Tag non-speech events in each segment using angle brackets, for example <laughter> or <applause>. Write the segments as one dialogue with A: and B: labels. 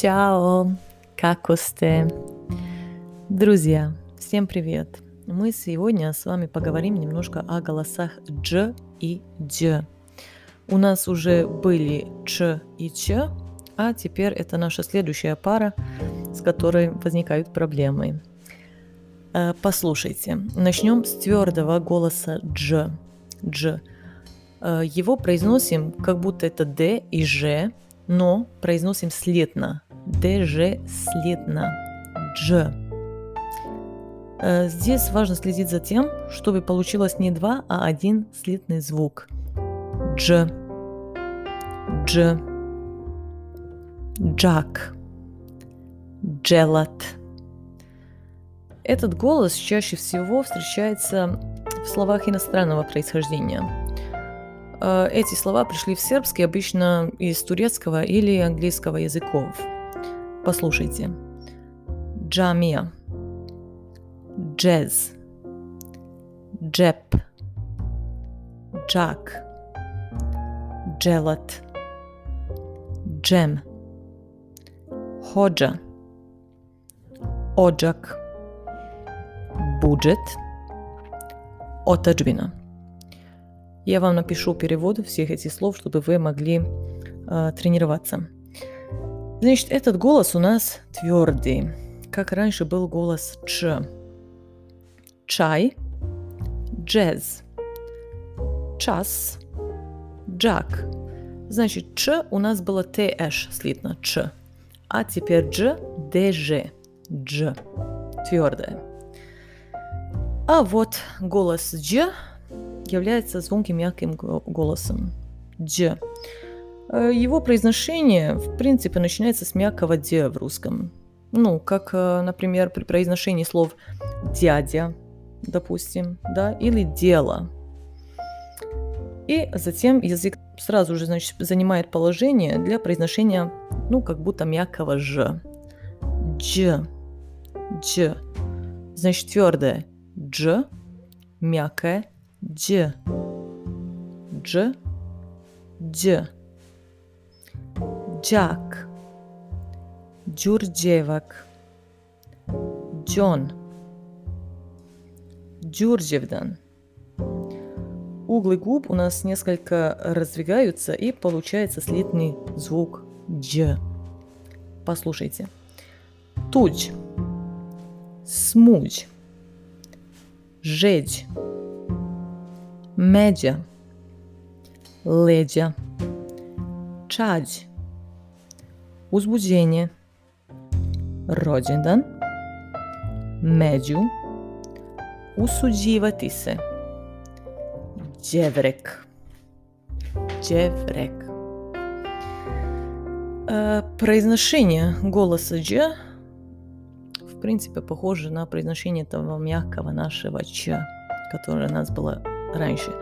A: Чао! Как сте? Друзья, всем привет! Мы сегодня с вами поговорим немножко о голосах дж и дж. У нас уже были ч и ч, а теперь это наша следующая пара, с которой возникают проблемы. Э, послушайте, начнем с твердого голоса дж. Дж. Э, его произносим как будто это д и ж, но произносим слитно. ДЖ слитно. Дж. Э, здесь важно следить за тем, чтобы получилось не два, а один слитный звук. Дж. Дж. Джак. Джелат. Этот голос чаще всего встречается в словах иностранного происхождения – Э, эти слова пришли в сербский обычно из турецкого или английского языков. Послушайте. Джамия. Джез. Джеп. Джак. Джелат. Джем. Ходжа. Оджак. Буджет. Отаджбина. Я вам напишу перевод всех этих слов, чтобы вы могли э, тренироваться. Значит, этот голос у нас твердый, как раньше был голос Ч. Чай, джаз, час, джак. Значит, Ч у нас было ТШ слитно, Ч. А теперь Дж, ДЖ, Дж, твердое. А вот голос Дж является звонким мягким голосом. Дж. Э, его произношение, в принципе, начинается с мягкого «д» в русском. Ну, как, э, например, при произношении слов «дядя», допустим, да, или «дело». И затем язык сразу же, значит, занимает положение для произношения, ну, как будто мягкого «ж». Дж. Дж. Значит, твердое «дж», мягкое Дж. Дж. Дж. Ђак. Ђурђевак. Джон. Ђурђевдан. Углы губ у нас несколько раздвигаются и получается слитный звук Дж. Послушайте. Туч. Смуч. Жечь međa, leđa, čađ, uzbuđenje, rođendan, među, usuđivati se, dževrek, dževrek. Произношение голоса «дж» в принципе похоже на произношение того мягкого нашего «ч», которое у нас было раньше.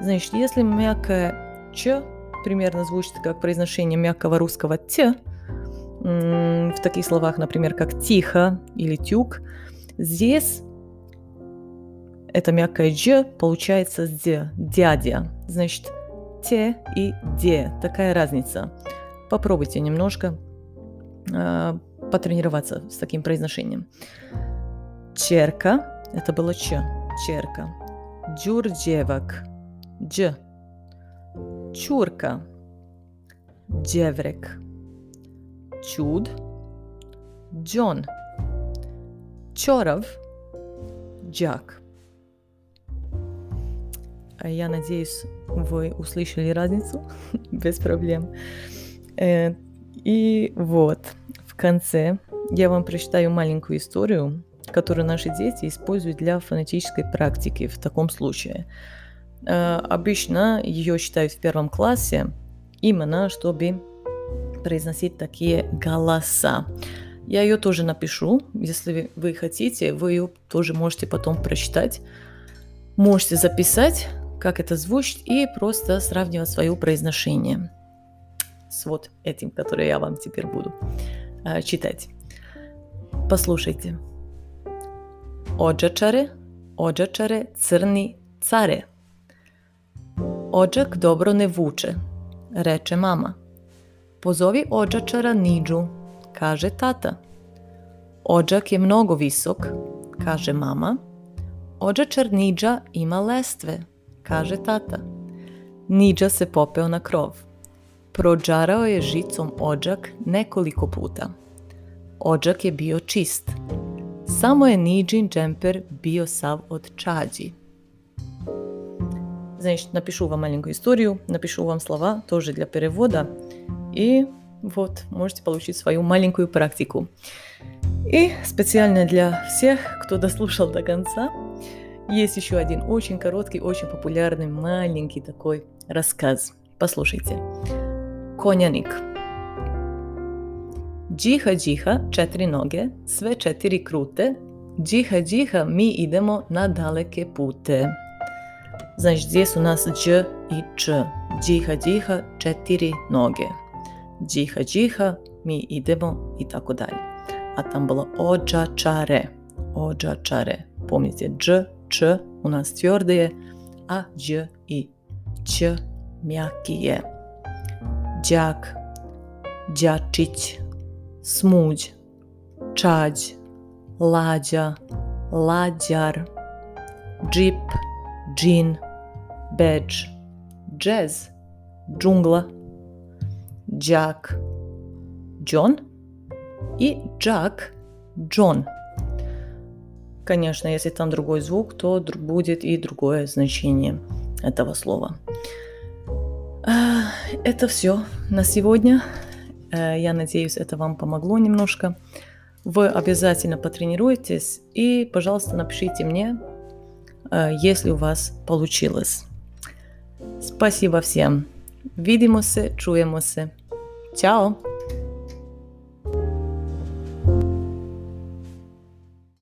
A: Значит, если мягкое «ч» примерно звучит как произношение мягкого русского «т», в таких словах, например, как «тихо» или «тюк», здесь это мягкое «дж» получается «д», «дядя». Значит, «те» и «де». Такая разница. Попробуйте немножко э, потренироваться с таким произношением. Черка – это было «ч», черка. Đurđevak. Дж. Чурка. Джеврек. Чуд. Джон. Чоров. Джак. Я надеюсь, вы услышали разницу <laughs> без проблем. Э, и вот, в конце я вам прочитаю маленькую историю которую наши дети используют для фонетической практики в таком случае. Э, обычно ее читают в первом классе именно, чтобы произносить такие голоса. Я ее тоже напишу, если вы хотите, вы ее тоже можете потом прочитать. Можете записать, как это звучит, и просто сравнивать свое произношение с вот этим, которое я вам теперь буду э, читать. Послушайте. Ođačare, ođačare, crni care. Ođak dobro ne vuče, reče mama. Pozovi ođačara Niđu, kaže tata. Ođak je mnogo visok, kaže mama. Ođačar Niđa ima lestve, kaže tata. Niđa se popeo na krov. Prođarao je žicom ođak nekoliko puta. Ođak je bio čist. Samo je Niđin džemper bio sav od čađi. Значит, напишу вам маленькую историю, напишу вам слова тоже для перевода. И вот, можете получить свою маленькую практику. И специально для всех, кто дослушал до конца, есть еще один очень короткий, очень популярный, маленький такой рассказ. Послушайте. Konjanik. Džiha, džiha, četiri noge, sve četiri krute. Džiha, džiha, mi idemo na daleke pute. Значит, здесь у нас дж и ч. Дžiha, džiha, četiri noge. džiha džiha, mi idemo i tako dalje. A tam bilo ođa čare, ođa čare. Pomnite, dž, č, u nas tvrde je, a dž i č, mjaki je. Džak, džačić, smuđ, čađ, lađa, lađar, džip, džin, beđ, džez, džungla, джак, Джон и Джак, Джон. Конечно, если там другой звук, то будет и другое значение этого слова. А, это все на сегодня. Э, я надеюсь, это вам помогло немножко. Вы обязательно потренируйтесь и, пожалуйста, напишите мне, э, если у вас получилось. Спасибо всем. Видимся, чуемся. Чао!